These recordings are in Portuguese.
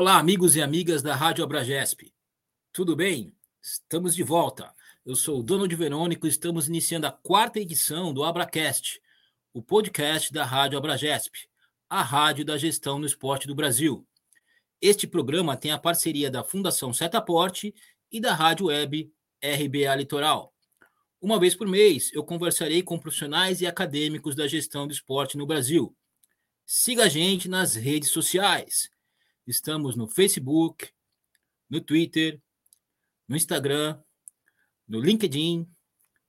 Olá, amigos e amigas da Rádio Abragesp. Tudo bem? Estamos de volta. Eu sou o Dono de Verônico e estamos iniciando a quarta edição do Abracast, o podcast da Rádio Abragesp, a rádio da gestão no esporte do Brasil. Este programa tem a parceria da Fundação Setaporte e da Rádio Web RBA Litoral. Uma vez por mês, eu conversarei com profissionais e acadêmicos da gestão do esporte no Brasil. Siga a gente nas redes sociais. Estamos no Facebook, no Twitter, no Instagram, no LinkedIn.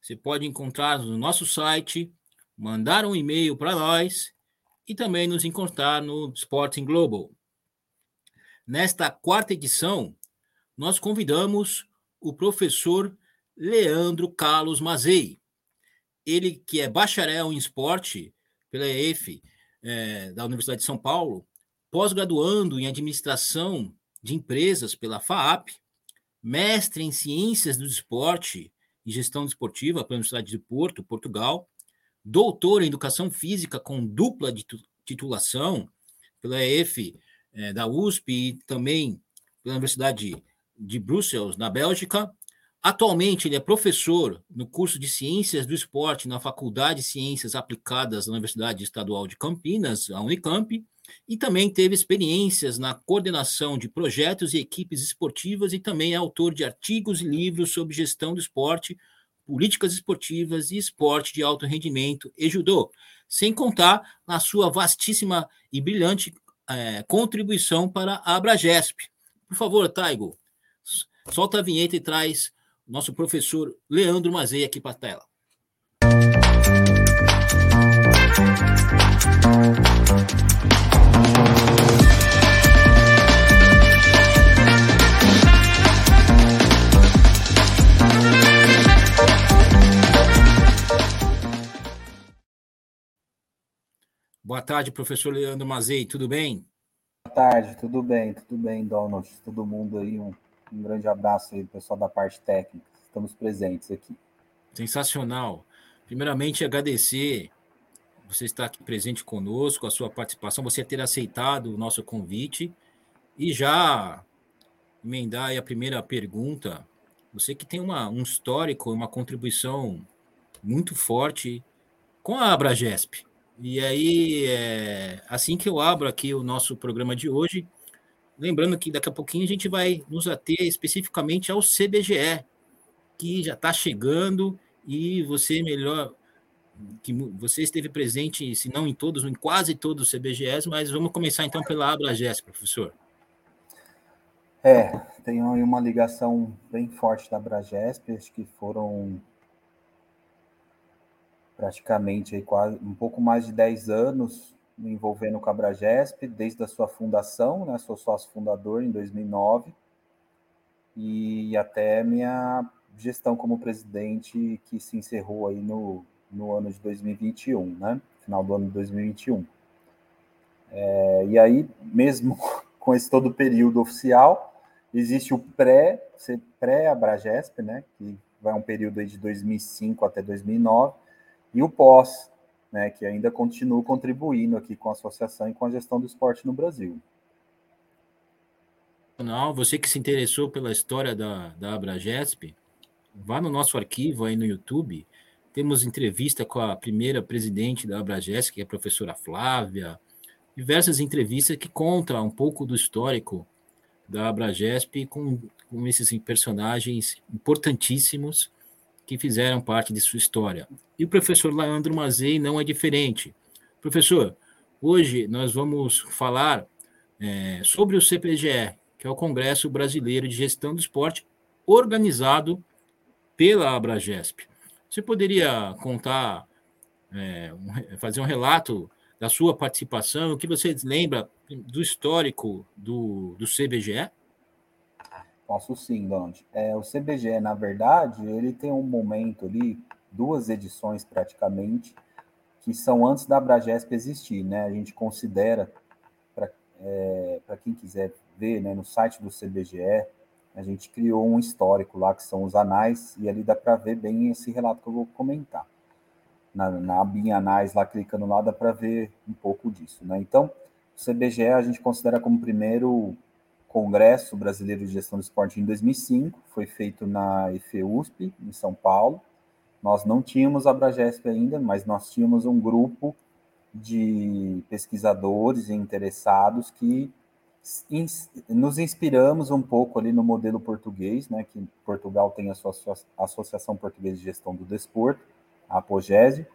Você pode encontrar no nosso site, mandar um e-mail para nós e também nos encontrar no Sporting Global. Nesta quarta edição, nós convidamos o professor Leandro Carlos Mazei. Ele que é bacharel em esporte pela EF é, da Universidade de São Paulo, pós-graduando em administração de empresas pela FAAP, mestre em ciências do esporte e gestão desportiva pela Universidade de Porto, Portugal, doutor em educação física com dupla titulação pela EF é, da USP e também pela Universidade de Bruxelas, na Bélgica, Atualmente, ele é professor no curso de Ciências do Esporte na Faculdade de Ciências Aplicadas da Universidade Estadual de Campinas, a Unicamp, e também teve experiências na coordenação de projetos e equipes esportivas e também é autor de artigos e livros sobre gestão do esporte, políticas esportivas e esporte de alto rendimento e judô, sem contar na sua vastíssima e brilhante é, contribuição para a Abragesp. Por favor, Taigo, solta a vinheta e traz nosso professor Leandro Mazei aqui para a tela. Boa tarde, professor Leandro Mazei, tudo bem? Boa tarde, tudo bem, tudo bem, Donald, todo mundo aí, um um grande abraço aí, pessoal da parte técnica. Estamos presentes aqui. Sensacional. Primeiramente, agradecer você estar aqui presente conosco, a sua participação, você ter aceitado o nosso convite e já emendar a primeira pergunta. Você que tem uma, um histórico, uma contribuição muito forte com a Abragesp. E aí, é, assim que eu abro aqui o nosso programa de hoje, Lembrando que daqui a pouquinho a gente vai nos ater especificamente ao CBGE, que já está chegando e você melhor que você esteve presente, se não em todos, em quase todos os CBGEs, mas vamos começar então pela Abragés, professor. É, tem uma ligação bem forte da Abragesp, acho que foram praticamente aí quase um pouco mais de 10 anos me envolvendo com a Bragesp desde a sua fundação, né? Sou sócio fundador em 2009 e até minha gestão como presidente que se encerrou aí no, no ano de 2021, né? Final do ano de 2021. É, e aí, mesmo com esse todo período oficial, existe o pré, pré-Abragesp, né? Que vai um período aí de 2005 até 2009, e o pós, né, que ainda continuo contribuindo aqui com a associação e com a gestão do esporte no Brasil. Você que se interessou pela história da, da Abragesp, vá no nosso arquivo aí no YouTube. Temos entrevista com a primeira presidente da Abragesp, que é a professora Flávia, diversas entrevistas que contam um pouco do histórico da Abragesp com, com esses personagens importantíssimos que fizeram parte de sua história. E o professor Leandro Mazei não é diferente. Professor, hoje nós vamos falar é, sobre o CPGE, que é o Congresso Brasileiro de Gestão do Esporte, organizado pela Abragesp. Você poderia contar, é, fazer um relato da sua participação, o que você lembra do histórico do, do CBGE? Posso sim, Donde. É, o CBGE, na verdade, ele tem um momento ali, duas edições praticamente, que são antes da Abragesp existir, né? A gente considera, para é, quem quiser ver, né, no site do CBGE, a gente criou um histórico lá, que são os anais, e ali dá para ver bem esse relato que eu vou comentar. Na, na abinha anais, lá clicando lá, dá para ver um pouco disso, né? Então, o CBGE a gente considera como primeiro Congresso Brasileiro de Gestão do Esporte em 2005, foi feito na IFEUSP, em São Paulo. Nós não tínhamos a Bragesp ainda, mas nós tínhamos um grupo de pesquisadores e interessados que nos inspiramos um pouco ali no modelo português, né, que Portugal tem a sua Associação Portuguesa de Gestão do Desporto, a Apogese,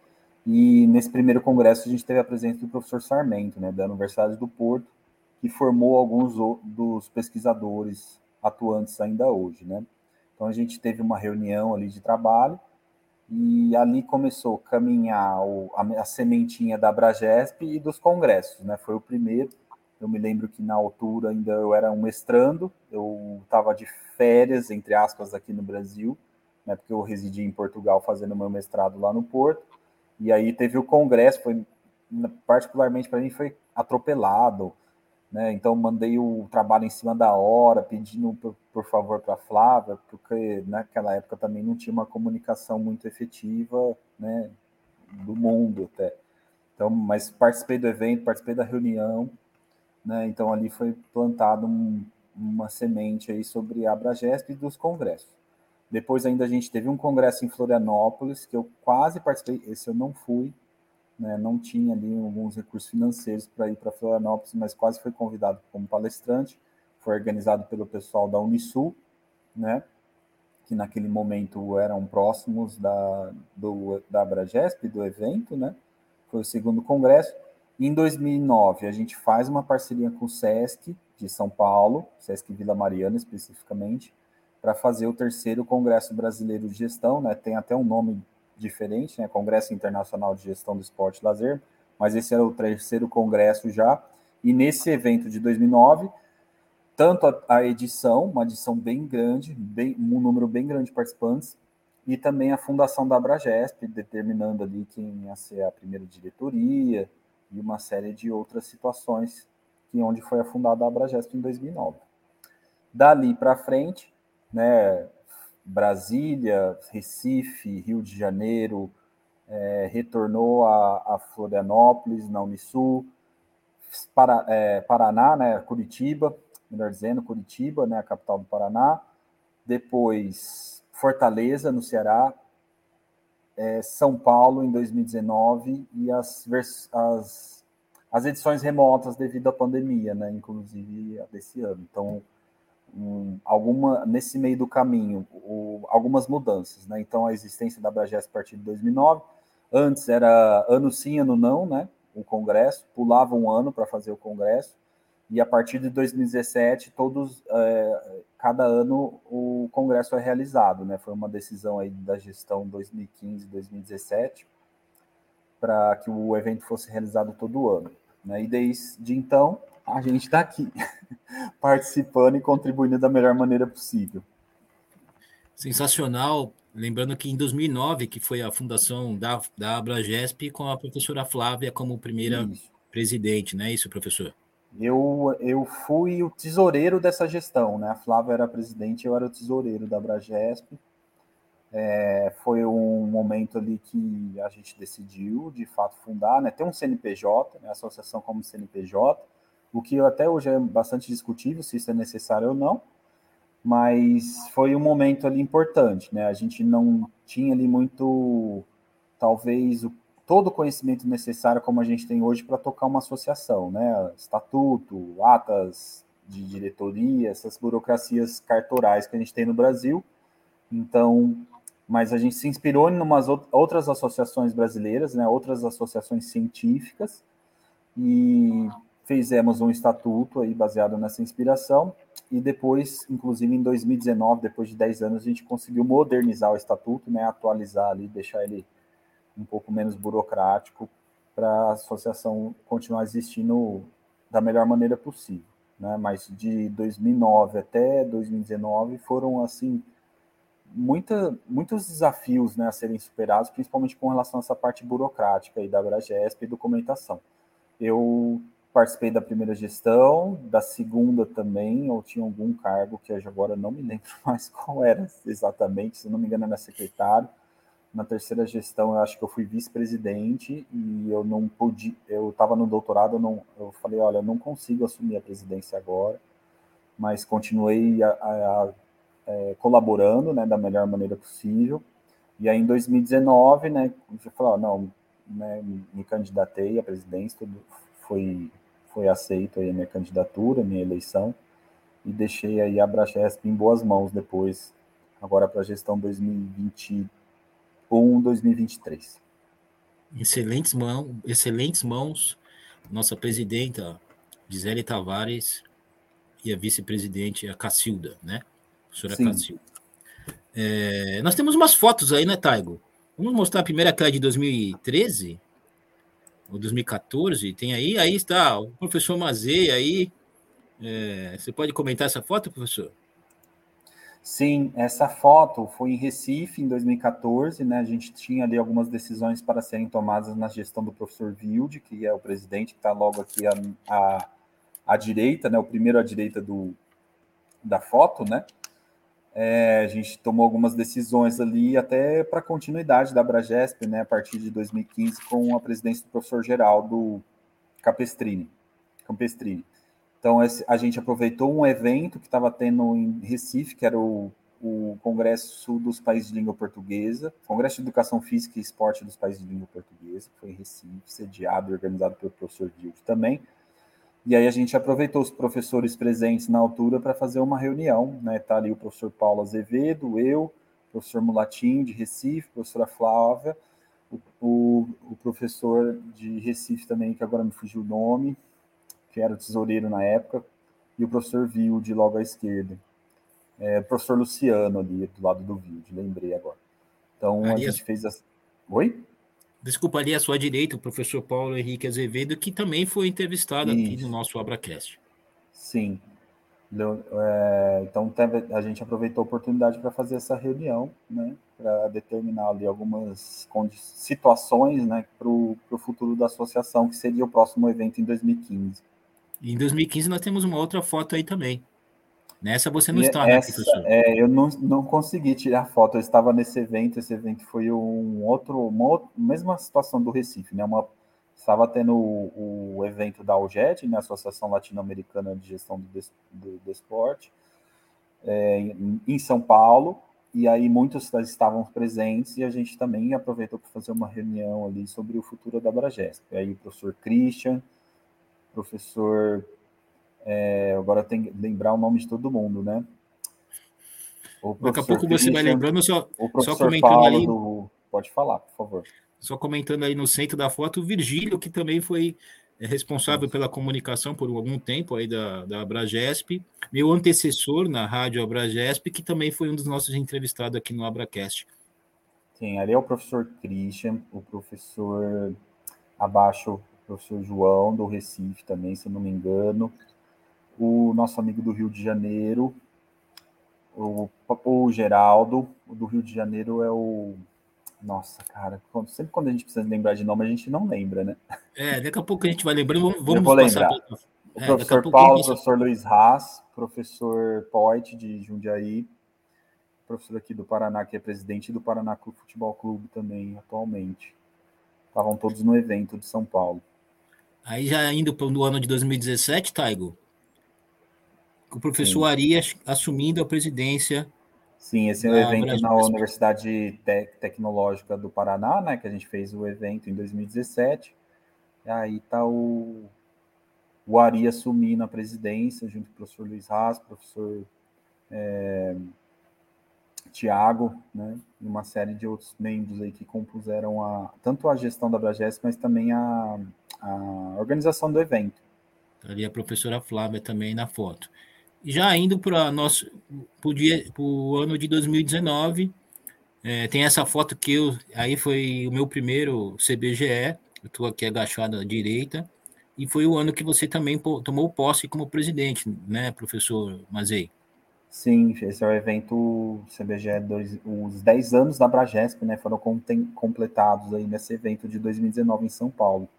e nesse primeiro congresso a gente teve a presença do professor Sarmento, né, da Universidade do Porto, que formou alguns dos pesquisadores atuantes ainda hoje, né. Então a gente teve uma reunião ali de trabalho e ali começou a caminhar a, sementinha da Bragesp e dos congressos, né? Foi o primeiro. Eu me lembro que na altura ainda eu era um mestrando, eu estava de férias, entre aspas, aqui no Brasil, né? Porque eu residi em Portugal fazendo meu mestrado lá no Porto. E aí teve o congresso, foi particularmente para mim foi atropelado né? Então mandei o trabalho em cima da hora, pedindo por, por favor para a Flávia, porque naquela época também não tinha uma comunicação muito efetiva, né, do mundo até. Então, mas participei do evento, participei da reunião, né? Então ali foi plantado um, uma semente aí sobre a Abragesp e dos congressos. Depois ainda a gente teve um congresso em Florianópolis que eu quase participei, esse eu não fui, né, não tinha ali alguns recursos financeiros para ir para Florianópolis, mas quase foi convidado como palestrante. Foi organizado pelo pessoal da Unisul, né, que naquele momento eram próximos da, do, da Abragesp, do evento, né, foi o segundo congresso. Em 2009, a gente faz uma parceria com o SESC de São Paulo, SESC Vila Mariana especificamente, para fazer o terceiro Congresso Brasileiro de Gestão, né? Tem até um nome diferente, né? Congresso Internacional de Gestão do Esporte e Lazer, mas esse era o terceiro congresso já. E nesse evento de 2009, tanto a, a edição, uma edição bem grande, bem, um número bem grande de participantes, e também a fundação da Abragesp, determinando ali quem ia ser a primeira diretoria e uma série de outras situações que onde foi fundada a Abragesp em 2009. Dali para frente, né, Brasília, Recife, Rio de Janeiro, é, retornou a, a, Florianópolis, na Unisul, para, é, Paraná, né, Curitiba, melhor dizendo, Curitiba, né, a capital do Paraná, depois Fortaleza, no Ceará, é, São Paulo em 2019 e as, as, as edições remotas devido à pandemia, né, inclusive a desse ano. Então, um, alguma nesse meio do caminho o, algumas mudanças, né? Então a existência da Bragesp a partir de 2009, antes era ano sim, ano não, né? O congresso pulava um ano para fazer o congresso e a partir de 2017 todos é, cada ano o congresso é realizado, né? Foi uma decisão aí da gestão 2015-2017 para que o evento fosse realizado todo ano, né? E desde então a gente está aqui participando e contribuindo da melhor maneira possível. Sensacional. Lembrando que em 2009, que foi a fundação da, da Abragesp, com a professora Flávia como primeira isso. presidente, não é isso, professor? Eu, eu fui o tesoureiro dessa gestão, né? A Flávia era presidente, eu era o tesoureiro da Abragesp. É, foi um momento ali que a gente decidiu, de fato, fundar, né? Tem um CNPJ, né? associação como CNPJ, o que até hoje é bastante discutível se isso é necessário ou não, mas foi um momento ali importante, né? A gente não tinha ali muito, talvez, o, todo o conhecimento necessário como a gente tem hoje para tocar uma associação, né? Estatuto, atas de diretoria, essas burocracias cartorais que a gente tem no Brasil. Então, mas a gente se inspirou em umas outras associações brasileiras, né? Outras associações científicas e fizemos um estatuto aí baseado nessa inspiração e depois, inclusive em 2019, depois de 10 anos, a gente conseguiu modernizar o estatuto, né, atualizar ali, deixar ele um pouco menos burocrático para a associação continuar existindo da melhor maneira possível, né? Mas de 2009 até 2019 foram assim muita, muitos desafios, né, a serem superados, principalmente com relação a essa parte burocrática aí da Abragesp e documentação. Eu participei da primeira gestão, da segunda também, ou tinha algum cargo que agora não me lembro mais qual era exatamente, se não me engano era secretário. Na terceira gestão, eu acho que eu fui vice-presidente e eu não pude, eu estava no doutorado, eu, não, eu falei, olha, eu não consigo assumir a presidência agora, mas continuei a, a, a, é, colaborando, né, da melhor maneira possível. E aí, em 2019, né, eu falei, não, né, me candidatei à presidência, tudo foi, foi aceito aí a minha candidatura, minha eleição, e deixei aí a Brachesp em boas mãos depois, agora para a gestão 2021, 2023. Excelentes, mão, excelentes mãos, nossa presidenta Gisele Tavares e a vice-presidente, a Cacilda, né? A professora Sim. Cacilda. É, nós temos umas fotos aí, né, Taigo? Vamos mostrar a primeira que é de 2013 ou 2014. Tem aí, aí está o professor Mazei aí. É, você pode comentar essa foto, professor? Sim, essa foto foi em Recife em 2014, né? A gente tinha ali algumas decisões para serem tomadas na gestão do professor Wilde, que é o presidente que está logo aqui à, à, à, direita, né? O primeiro à direita do, da foto, né? É, a gente tomou algumas decisões ali até para continuidade da Bragesp, né? A partir de 2015 com a presidência do professor Geraldo Capestrini. Campestrini. Então, a gente aproveitou um evento que estava tendo em Recife, que era o, o Congresso dos Países de Língua Portuguesa, Congresso de Educação Física e Esporte dos Países de Língua Portuguesa, que foi em Recife, sediado e organizado pelo professor Dilde também. E aí a gente aproveitou os professores presentes na altura para fazer uma reunião, né? Tá ali o professor Paulo Azevedo, eu, o professor Mulatinho de Recife, professora Flávia, o, o, o professor de Recife também, que agora me fugiu o nome, que era o tesoureiro na época, e o professor Vilde logo à esquerda. É, o professor Luciano ali do lado do Vilde, lembrei agora. Então ali a gente fez as. Oi? Desculpa, ali à sua direita, o professor Paulo Henrique Azevedo, que também foi entrevistado Isso. aqui no nosso Abracast. Sim. É, então a gente aproveitou a oportunidade para fazer essa reunião, né, para determinar ali algumas situações né, para o futuro da associação, que seria o próximo evento em 2015. Em 2015 nós temos uma outra foto aí também. Nessa você não e está, né, essa, né, professor? É, eu não, não consegui tirar foto. Eu estava nesse evento. Esse evento foi um outro, uma outra, mesma situação do Recife, né? Uma, estava tendo o, o evento da AUGET, né, Associação Latino-Americana de Gestão do, do, do Esporte, é, em, em São Paulo. E aí muitos estavam presentes e a gente também aproveitou para fazer uma reunião ali sobre o futuro da Bragesp. Aí o professor Christian, professor. É, agora tem que lembrar o nome de todo mundo, né? Daqui a pouco você vai lembrando, só, só comentando Paulo ali. Do... Pode falar, por favor. Só comentando aí no centro da foto, o Virgílio, que também foi é, responsável pela comunicação por algum tempo aí da, da Abragesp, meu antecessor na rádio Abragesp, que também foi um dos nossos entrevistados aqui no Abracast. Sim, ali é o professor Christian, o professor abaixo professor João, do Recife também, se eu não me engano, o nosso amigo do Rio de Janeiro, o, o Geraldo, o do Rio de Janeiro é o. Nossa, cara, sempre quando a gente precisa lembrar de nome, a gente não lembra, né? É, daqui a pouco a gente vai lembrando, vamos, vamos vou lembrar. Pra... O é, professor Paulo, o professor Luiz Haas, professor Poit de Jundiaí, professor aqui do Paraná, que é presidente do Paraná Futebol Clube também, atualmente. Estavam todos no evento de São Paulo. Aí já indo para o ano de 2017, Taigo, o professor Sim. Ari assumindo a presidência. Sim, esse é o evento Brasil. na Universidade Tecnológica do Paraná, né? Que a gente fez o evento em 2017. E aí tá o, o Ari assumindo a presidência, junto com o professor Luiz Haas, professor é, Tiago, né? E uma série de outros membros aí que compuseram a, tanto a gestão da Bragesp, mas também a, a organização do evento. Ali a professora Flávia também na foto. Já indo para nosso para o ano de 2019, é, tem essa foto que eu aí foi o meu primeiro CBGE. Eu estou aqui agachado à direita e foi o ano que você também tomou posse como presidente, né, professor Mazei? Sim, esse é o evento CBGE, dois, os 10 anos da Bragesp, né, foram completados aí nesse evento de 2019 em São Paulo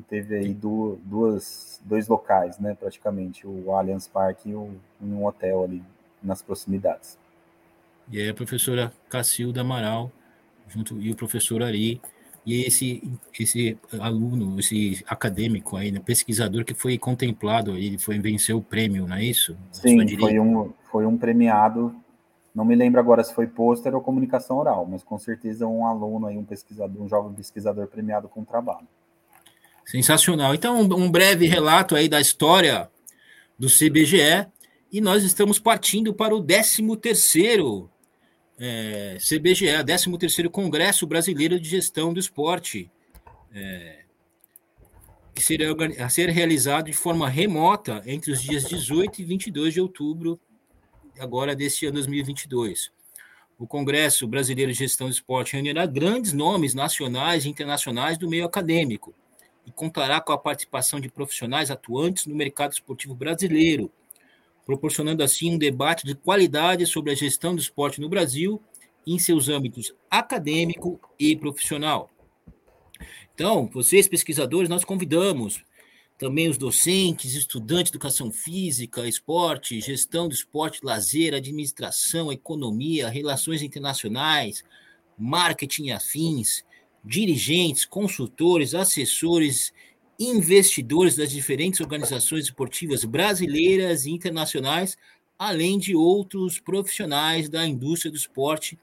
que teve aí duas, dois locais, né, praticamente, o Allianz Parque e um hotel ali nas proximidades. E aí a professora Cacilda Amaral, junto, e o professor Ari, e esse, esse aluno, esse acadêmico aí, né, pesquisador que foi contemplado, ele foi vencer o prêmio, não é isso? Sim, foi um, foi um premiado, não me lembro agora se foi pôster ou comunicação oral, mas com certeza um aluno aí, um pesquisador, um jovem pesquisador premiado com trabalho. Sensacional. Então, um breve relato aí da história do CBGE, e nós estamos partindo para o 13º é, CBGE, 13º Congresso Brasileiro de Gestão do Esporte, é, que será a ser realizado de forma remota entre os dias 18 e 22 de outubro, agora deste ano 2022. O Congresso Brasileiro de Gestão do Esporte reunirá grandes nomes nacionais e internacionais do meio acadêmico e contará com a participação de profissionais atuantes no mercado esportivo brasileiro, proporcionando assim um debate de qualidade sobre a gestão do esporte no Brasil em seus âmbitos acadêmico e profissional. Então, vocês pesquisadores, nós convidamos também os docentes, estudantes de educação física, esporte, gestão do esporte, lazer, administração, economia, relações internacionais, marketing afins, dirigentes, consultores, assessores investidores das diferentes organizações esportivas brasileiras e internacionais, além de outros profissionais da indústria do esporte,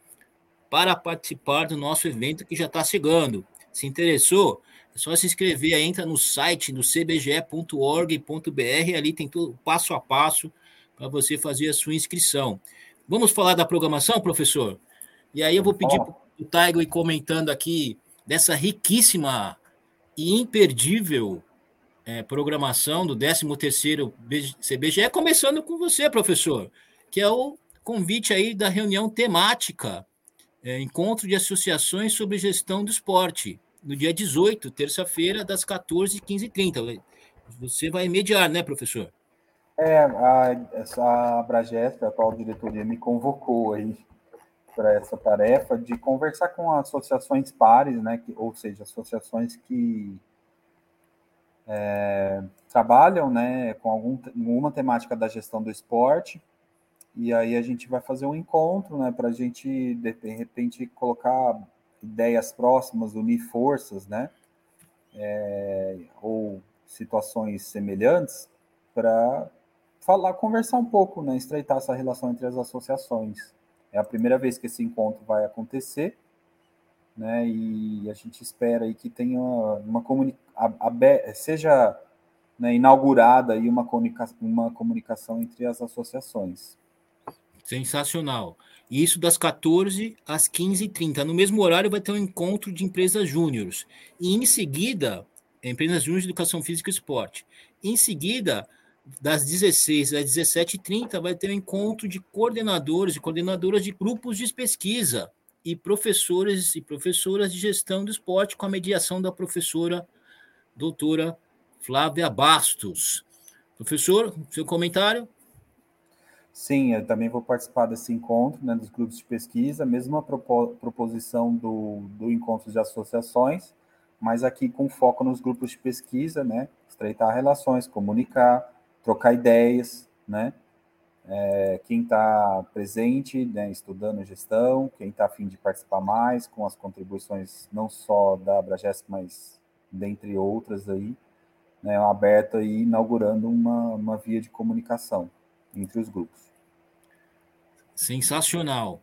para participar do nosso evento que já está chegando. Se interessou? É só se inscrever, entra no site do cbge.org.br, ali tem tudo passo a passo para você fazer a sua inscrição. Vamos falar da programação, professor? E aí eu vou pedir para o Taigo ir comentando aqui dessa riquíssima e imperdível é, programação do 13º CBGE, começando com você, professor, que é o convite aí da reunião temática, é, Encontro de Associações sobre Gestão do Esporte, no dia 18, terça-feira, das 14 h 15h30. Você vai mediar, né, professor? É, a, essa Abragesp, a atual diretoria, me convocou aí para essa tarefa de conversar com associações pares, né, que, ou seja, associações que é, trabalham né, com algum, alguma temática da gestão do esporte, e aí a gente vai fazer um encontro né, para a gente, de, repente, colocar ideias próximas, unir forças, né, é, ou situações semelhantes, para falar, conversar um pouco, né, estreitar essa relação entre as associações. É a primeira vez que esse encontro vai acontecer, né? E a gente espera aí que tenha uma comunicação, seja né, inaugurada aí uma, comunica uma comunicação entre as associações. Sensacional. Isso das 14 às 15h30. No mesmo horário vai ter um encontro de empresas júniores. E em seguida, empresas júniores de educação física e esporte. Em seguida, das 16 às 17h30, vai ter um encontro de coordenadores e coordenadoras de grupos de pesquisa e professores e professoras de gestão do esporte com a mediação da professora doutora Flávia Bastos. Professor, seu comentário? Sim, eu também vou participar desse encontro, né, dos grupos de pesquisa, mesma proposição do, do encontro de associações, mas aqui com foco nos grupos de pesquisa, né, estreitar relações, comunicar, trocar ideias, né? É, quem está presente, né, estudando gestão, quem está afim de participar mais, com as contribuições não só da Abragesp, mas dentre outras aí, né, aberta e inaugurando uma, uma via de comunicação entre os grupos. Sensacional.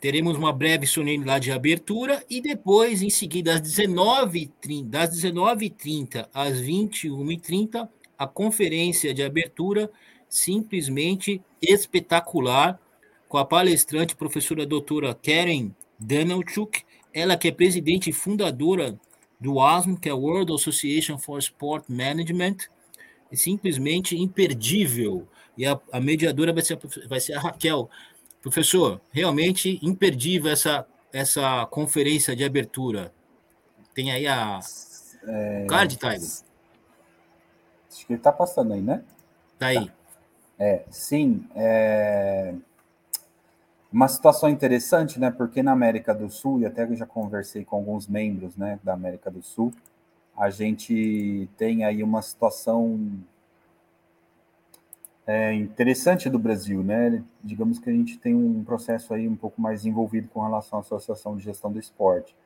Teremos uma breve solenidade de abertura e depois, em seguida, às 19h30, das 19h30 às 21h30, a conferência de abertura simplesmente espetacular com a palestrante professora doutora Karen Danelchuk, ela que é presidente e fundadora do ASM, que é a World Association for Sport Management, é simplesmente imperdível. E a, a mediadora vai ser, vai ser a Raquel. Professor, realmente imperdível essa, essa conferência de abertura. Tem aí a é... card, Taigo? Acho que ele está passando aí, né? Tá aí. Tá. É, sim. É... Uma situação interessante, né? Porque na América do Sul, e até eu já conversei com alguns membros né, da América do Sul, a gente tem aí uma situação é, interessante do Brasil, né? Digamos que a gente tem um processo aí um pouco mais envolvido com relação à Associação de Gestão do Esporte.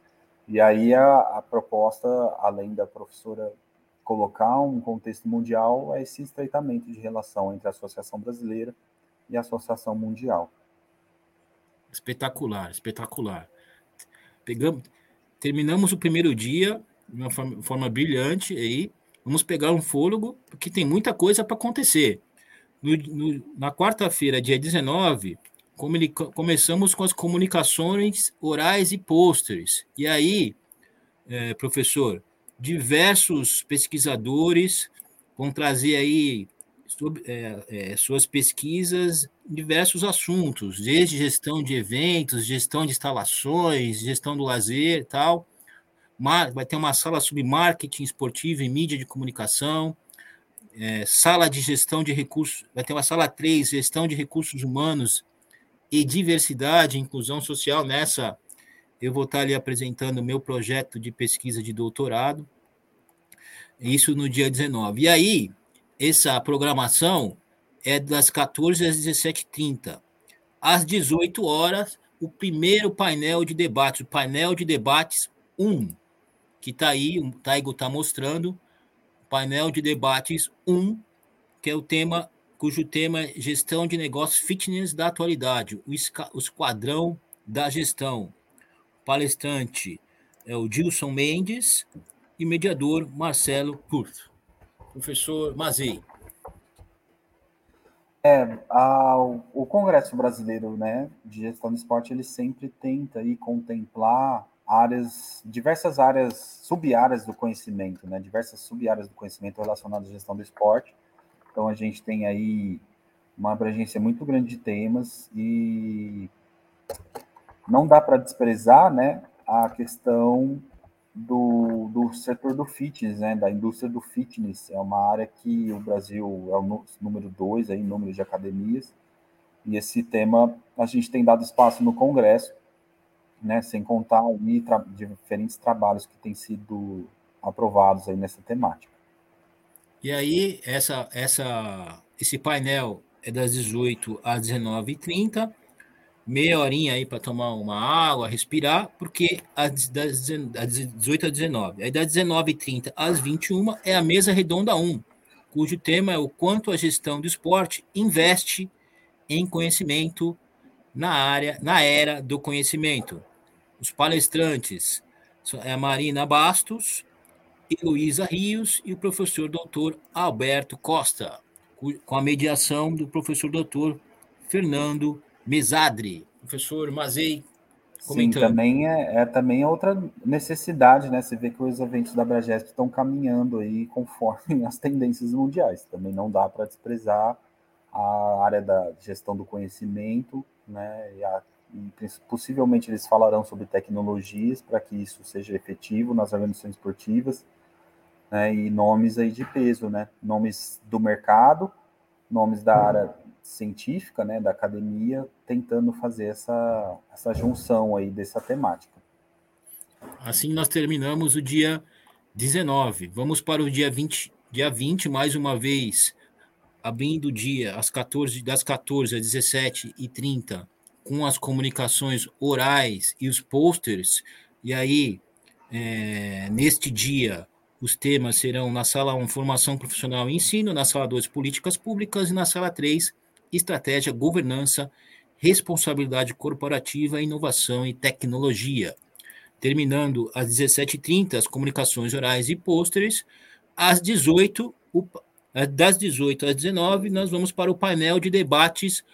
E aí a, a proposta, além da professora colocar um contexto mundial, é esse estreitamento de relação entre a Associação Brasileira e a Associação Mundial. Espetacular, espetacular. Pegamos, terminamos o primeiro dia de uma forma, brilhante aí. Vamos pegar um fôlego, porque tem muita coisa para acontecer. No, no, na quarta-feira, dia 19, começamos com as comunicações orais e pôsteres. E aí, é, professor, diversos pesquisadores vão trazer aí sobre, é, é, suas pesquisas diversos assuntos, desde gestão de eventos, gestão de instalações, gestão do lazer e tal. Vai ter uma sala sobre marketing esportivo e mídia de comunicação, é, sala de gestão de recursos, vai ter uma sala 3, gestão de recursos humanos e diversidade inclusão social. Nessa, eu vou estar ali apresentando o meu projeto de pesquisa de doutorado, isso no dia 19. E aí, essa programação é das 14 às 17h30. Às 18 horas, o primeiro painel de debates, o painel de debates 1, que está aí, o Taigo está mostrando, painel de debates 1, que é o tema, cujo tema é gestão de negócios fitness da atualidade, o, esquadrão da gestão. Palestrante é o Gilson Mendes e mediador Marcelo Curto. Professor Mazei. É, a, o Congresso Brasileiro né, de Gestão do Esporte, ele sempre tenta aí contemplar áreas, diversas áreas, sub-áreas do conhecimento, né? Diversas sub-áreas do conhecimento relacionadas à gestão do esporte. Então a gente tem aí uma abrangência muito grande de temas e não dá para desprezar, né, a questão do, do setor do fitness, né, da indústria do fitness. É uma área que o Brasil é o número dois aí, número de academias. E esse tema a gente tem dado espaço no Congresso né, sem contar aí tra diferentes trabalhos que têm sido aprovados aí nessa temática. E aí, essa, essa, esse painel é das 18 às 19h30, meia horinha aí para tomar uma água, respirar, porque das, das 18 às 19. Aí das 19h30 às 21 é a mesa redonda 1, cujo tema é o quanto a gestão do esporte investe em conhecimento na área, na era do conhecimento. Os palestrantes é a Marina Bastos Luísa Rios e o professor doutor Alberto Costa, com a mediação do professor doutor Fernando Mesadri. Professor Mazei, comentando. Sim, também é, é, também outra necessidade, né? Você vê que os eventos da Bragesp estão caminhando aí conforme as tendências mundiais. Também não dá para desprezar a área da gestão do conhecimento, né? E a e possivelmente eles falarão sobre tecnologias para que isso seja efetivo nas organizações esportivas, né, e nomes aí de peso, né, nomes do mercado, nomes da área científica, né, da academia, tentando fazer essa, essa junção aí dessa temática. Assim nós terminamos o dia 19. Vamos para o dia 20, dia 20 mais uma vez, abrindo o dia às 14, das 14 às 17 e 30 com as comunicações orais e os posters, e aí, é, neste dia, os temas serão na sala 1, formação profissional e ensino, na sala 2, políticas públicas, e na sala 3, estratégia, governança, responsabilidade corporativa, inovação e tecnologia. Terminando às 17h30, as comunicações orais e pôsteres, às 18 das 18 às 19 nós vamos para o painel de debates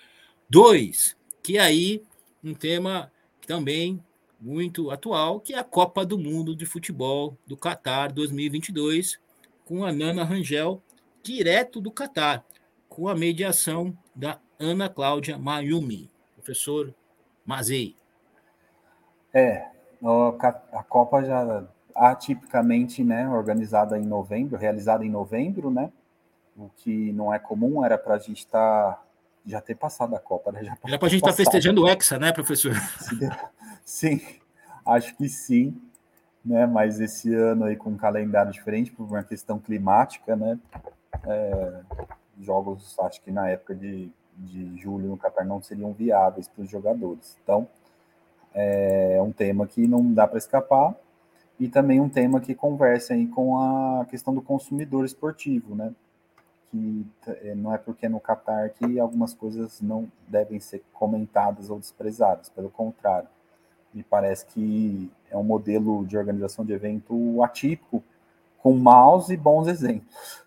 2, que aí um tema também muito atual, que é a Copa do Mundo de Futebol do Catar 2022, com a Nana Rangel, direto do Catar, com a mediação da Ana Cláudia Mayumi. Professor Mazei. É, a Copa já atipicamente, né, organizada em novembro, realizada em novembro, né, o que não é comum, era para a gente estar tá já ter passado a Copa, né? Já Era para a gente estar tá festejando o Hexa, né, professor? Sim, acho que sim, né? Mas esse ano aí com um calendário diferente, por uma questão climática, né? É, jogos, acho que na época de, de julho no Qatar não seriam viáveis para os jogadores. Então, é um tema que não dá para escapar. e também um tema que conversa aí com a questão do consumidor esportivo, né? Que é, não é porque é no Qatar que algumas coisas não devem ser comentadas ou desprezadas, pelo contrário. Me parece que é um modelo de organização de evento atípico, com maus e bons exemplos.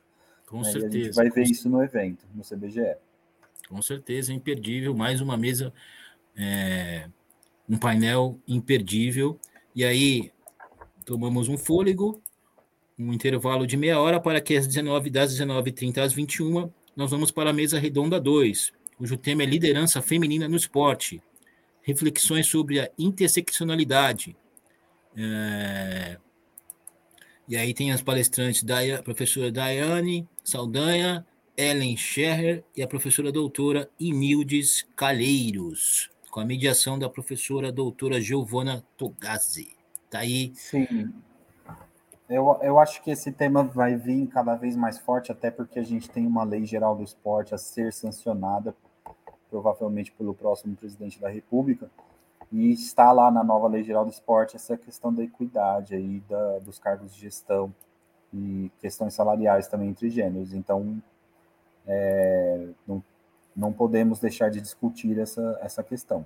Com certeza. a gente vai ver isso no evento, no CBGE. Com certeza, imperdível. Mais uma mesa, é, um painel imperdível. E aí, tomamos um fôlego, um intervalo de meia hora para que às 19 das 19h30 às 21 nós vamos para a mesa redonda 2, cujo tema é liderança feminina no esporte. Reflexões sobre a interseccionalidade. É... E aí tem as palestrantes da professora Daiane Saldanha, Ellen Scherrer e a professora doutora Inildes Calheiros, com a mediação da professora doutora Giovana Togazzi. Tá aí. Sim. Eu, eu acho que esse tema vai vir cada vez mais forte, até porque a gente tem uma lei geral do esporte a ser sancionada, provavelmente pelo próximo presidente da República, e está lá na nova lei geral do esporte essa questão da equidade aí da, dos cargos de gestão e questões salariais também entre gêneros. Então, é, não, não podemos deixar de discutir essa, essa questão.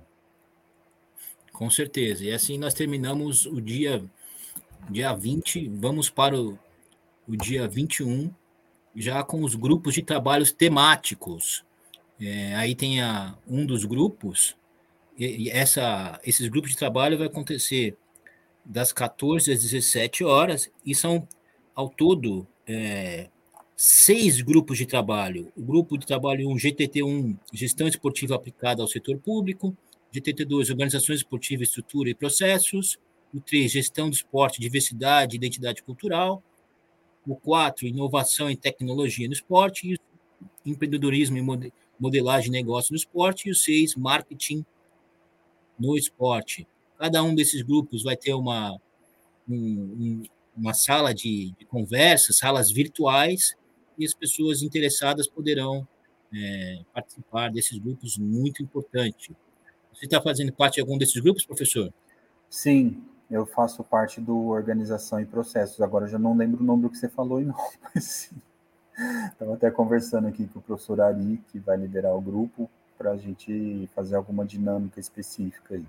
Com certeza. E assim nós terminamos o dia, dia 20, vamos para o, o dia 21, já com os grupos de trabalhos temáticos. É, aí tem a, um dos grupos, e, essa, esses grupos de trabalho vai acontecer das 14 às 17 horas, e são ao todo é, seis grupos de trabalho. O grupo de trabalho 1, GTT1, Gestão Esportiva Aplicada ao Setor Público, GTT2, Organizações Esportivas, Estrutura e Processos. O 3, Gestão do Esporte, Diversidade e Identidade Cultural. O 4, Inovação e Tecnologia no Esporte. E Empreendedorismo e Modelagem de Negócio no Esporte. E o 6, Marketing no Esporte. Cada um desses grupos vai ter uma, um, uma sala de, de conversa, salas virtuais, e as pessoas interessadas poderão é, participar desses grupos muito importante. Você está fazendo parte de algum desses grupos, professor? Sim, eu faço parte do Organização e Processos. Agora eu já não lembro o nome do que você falou, não, mas Estava até conversando aqui com o professor Ari, que vai liderar o grupo, para a gente fazer alguma dinâmica específica aí.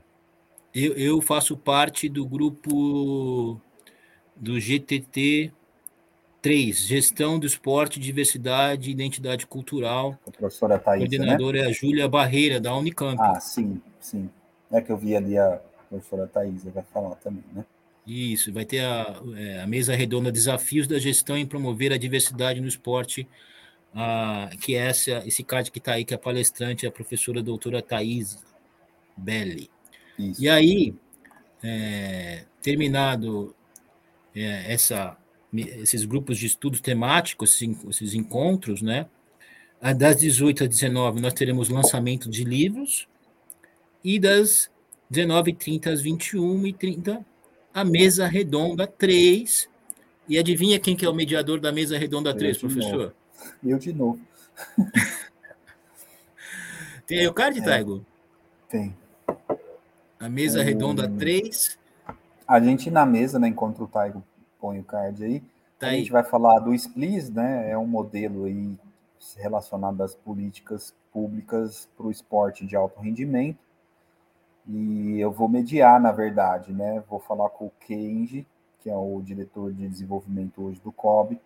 Eu, eu faço parte do grupo do GTT 3, Gestão do Esporte, Diversidade e Identidade Cultural. A professora Thaís, né? Coordenadora né? é a Júlia Barreira, da Unicamp. Ah, sim, sim. É que eu vi ali a professora Thaís, vai falar também, né? Isso, vai ter a, é, a mesa redonda Desafios da Gestão em Promover a Diversidade no Esporte, que é essa, esse card que está aí, que é palestrante, é a professora doutora Thaís Belli. Isso. E aí, é, terminado é, essa esses grupos de estudos temáticos, esses encontros, né? Das 18 às 19 nós teremos lançamento de livros e das 19h30 às 21h30 a mesa redonda 3. E adivinha quem que é o mediador da mesa redonda 3, professor? Novo. Eu de novo. Tem aí o card, é, Taigo? Tem. A mesa é, redonda 3. A gente na mesa, né, encontra o Taigo põe o card aí. Tá a aí. gente vai falar do SPLIS, né? É um modelo aí relacionado às políticas públicas para o esporte de alto rendimento. E eu vou mediar, na verdade, né? Vou falar com o Kenji, que é o diretor de desenvolvimento hoje do COB,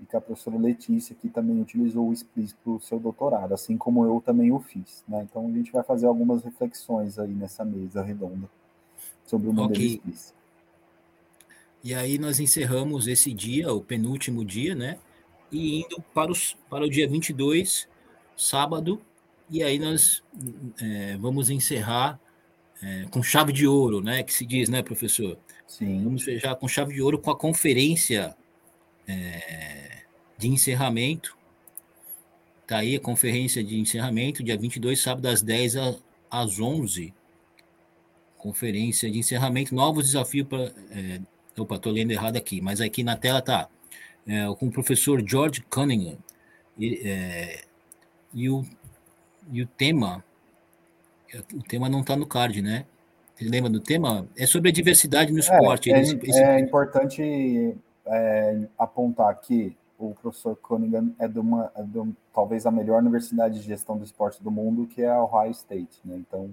e com a professora Letícia, que também utilizou o SPLIS para o seu doutorado, assim como eu também o fiz. Né? Então a gente vai fazer algumas reflexões aí nessa mesa redonda sobre o modelo okay. SPLIS. E aí nós encerramos esse dia, o penúltimo dia, né? E indo para, os, para o dia 22, sábado, e aí nós é, vamos encerrar é, com chave de ouro, né? Que se diz, né, professor? Sim. Vamos fechar com chave de ouro com a conferência é, de encerramento. Tá aí a conferência de encerramento, dia 22, sábado, das 10 às 11. Conferência de encerramento, novos desafios para é, Opa, estou lendo errado aqui, mas aqui na tela tá. É, com o professor George Cunningham. E, é, e, o, e o tema. O tema não está no card, né? Você lembra do tema? É sobre a diversidade no é, esporte. É, é, é importante é, apontar que o professor Cunningham é de uma, é de talvez a melhor universidade de gestão do esporte do mundo, que é a Ohio State, né? Então,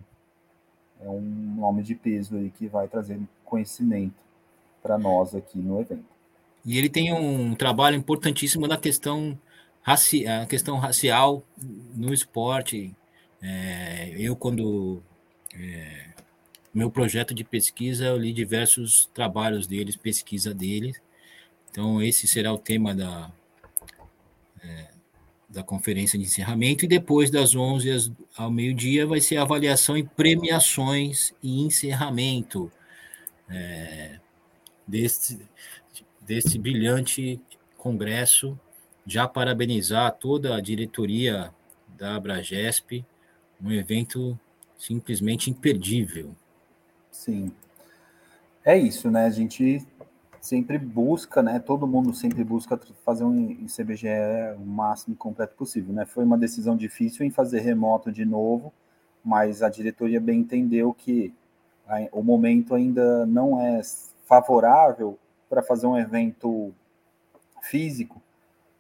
é um nome de peso aí que vai trazer conhecimento para nós aqui no evento. E ele tem um trabalho importantíssimo na questão, raci a questão racial no esporte. É, eu, quando. É, meu projeto de pesquisa, eu li diversos trabalhos deles, pesquisa deles. Então, esse será o tema da, é, da conferência de encerramento. E depois das 11 ao meio-dia vai ser avaliação e premiações e encerramento é, desse, desse brilhante congresso. Já parabenizar toda a diretoria da Abragesp, um evento simplesmente imperdível. Sim. É isso, né? A gente sempre busca, né? Todo mundo sempre busca fazer um ICBGE o máximo completo possível, né? Foi uma decisão difícil em fazer remoto de novo, mas a diretoria bem entendeu que o momento ainda não é favorável para fazer um evento físico,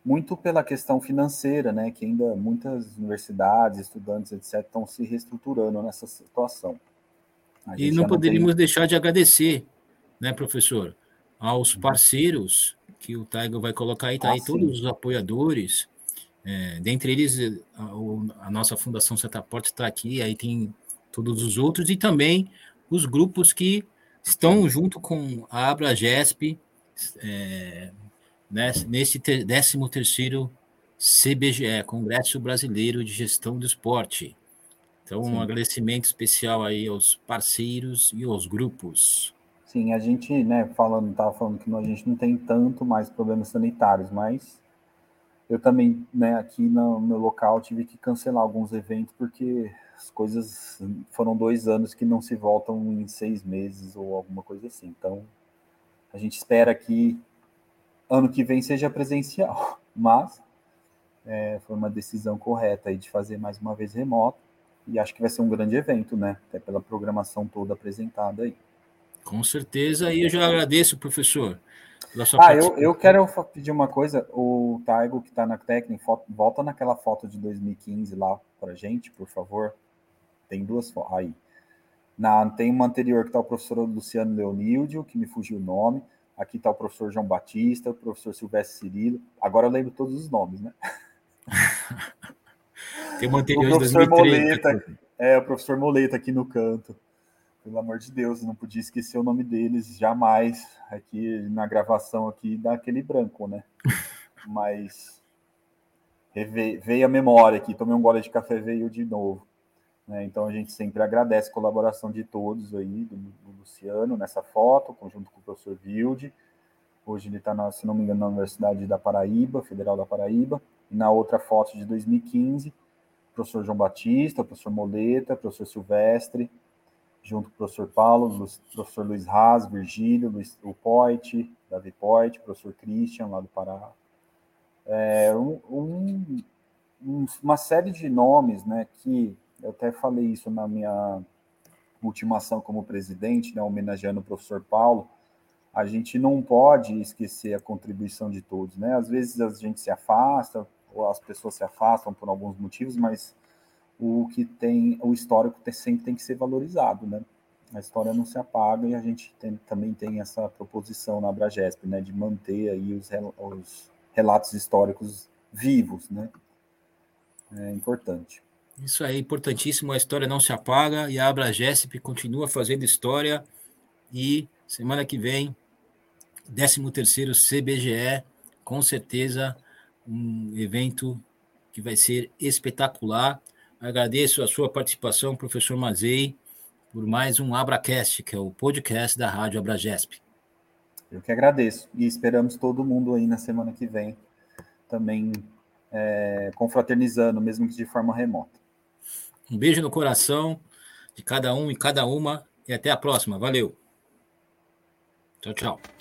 muito pela questão financeira, né? Que ainda muitas universidades, estudantes, etc., estão se reestruturando nessa situação. E não poderíamos tem... deixar de agradecer, né, professor, aos uhum. parceiros que o Taigo vai colocar aí, tá ah, aí todos os apoiadores, é, dentre eles a, a, nossa Fundação Setaporte está aqui, aí tem todos os outros e também os grupos que estão junto com a Abragesp é, nesse 13º CBGE, Congresso Brasileiro de Gestão do Esporte. Então, Sim. um agradecimento especial aí aos parceiros e aos grupos. Sim, a gente, né, falando, estava falando que a gente não tem tanto mais problemas sanitários, mas eu também, né, aqui no meu local tive que cancelar alguns eventos porque as coisas foram dois anos que não se voltam em seis meses ou alguma coisa assim. Então, a gente espera que ano que vem seja presencial, mas é, foi uma decisão correta aí de fazer mais uma vez remoto e acho que vai ser um grande evento, né? Até pela programação toda apresentada aí. Com certeza, e eu já agradeço, professor. ah, eu, eu quero pedir uma coisa. O Taigo, que está na técnica, volta naquela foto de 2015 lá para gente, por favor. Tem duas fotos. Aí. Na, tem uma anterior que está o professor Luciano Leonildio, que me fugiu o nome. Aqui está o professor João Batista, o professor Silvestre Cirilo. Agora eu lembro todos os nomes, né? Tem uma anterior o professor 2013. Moleta, é, o professor Moleta aqui no canto. Pelo amor de Deus, não podia esquecer o nome deles jamais. Aqui na gravação aqui dá aquele branco, né? Mas veio a memória aqui, tomei um gole de café veio de novo. Né? Então a gente sempre agradece a colaboração de todos aí, do, do Luciano nessa foto, junto com o professor Vilde. Hoje ele está, se não me engano, na Universidade da Paraíba, Federal da Paraíba. E na outra foto de 2015, professor João Batista, professor Moleta, professor Silvestre, junto com o professor Paulo, professor Luiz Haas, Virgílio, Luiz, o Poit, Davi Poit, professor Christian, lá do Pará. É, um, um, uma série de nomes, né, que eu até falei isso na minha ultimação como presidente, né, homenageando o professor Paulo, a gente não pode esquecer a contribuição de todos, né? Às vezes a gente se afasta, ou as pessoas se afastam por alguns motivos, mas o que tem, o histórico sempre tem que ser valorizado, né? A história não se apaga e a gente tem, também tem essa proposição na Abragesp, né, de manter aí os, os relatos históricos vivos, né? É importante. Isso aí, importantíssimo, a história não se apaga e a Abragesp continua fazendo história e semana que vem, 13º CBGE, com certeza um evento que vai ser espetacular. Agradeço a sua participação, professor Mazei, por mais um Abracast, que é o podcast da Rádio Abragesp. Eu que agradeço e esperamos todo mundo aí na semana que vem também é, confraternizando, mesmo que de forma remota. Um beijo no coração de cada um e cada uma e até a próxima. Valeu. Tchau, tchau.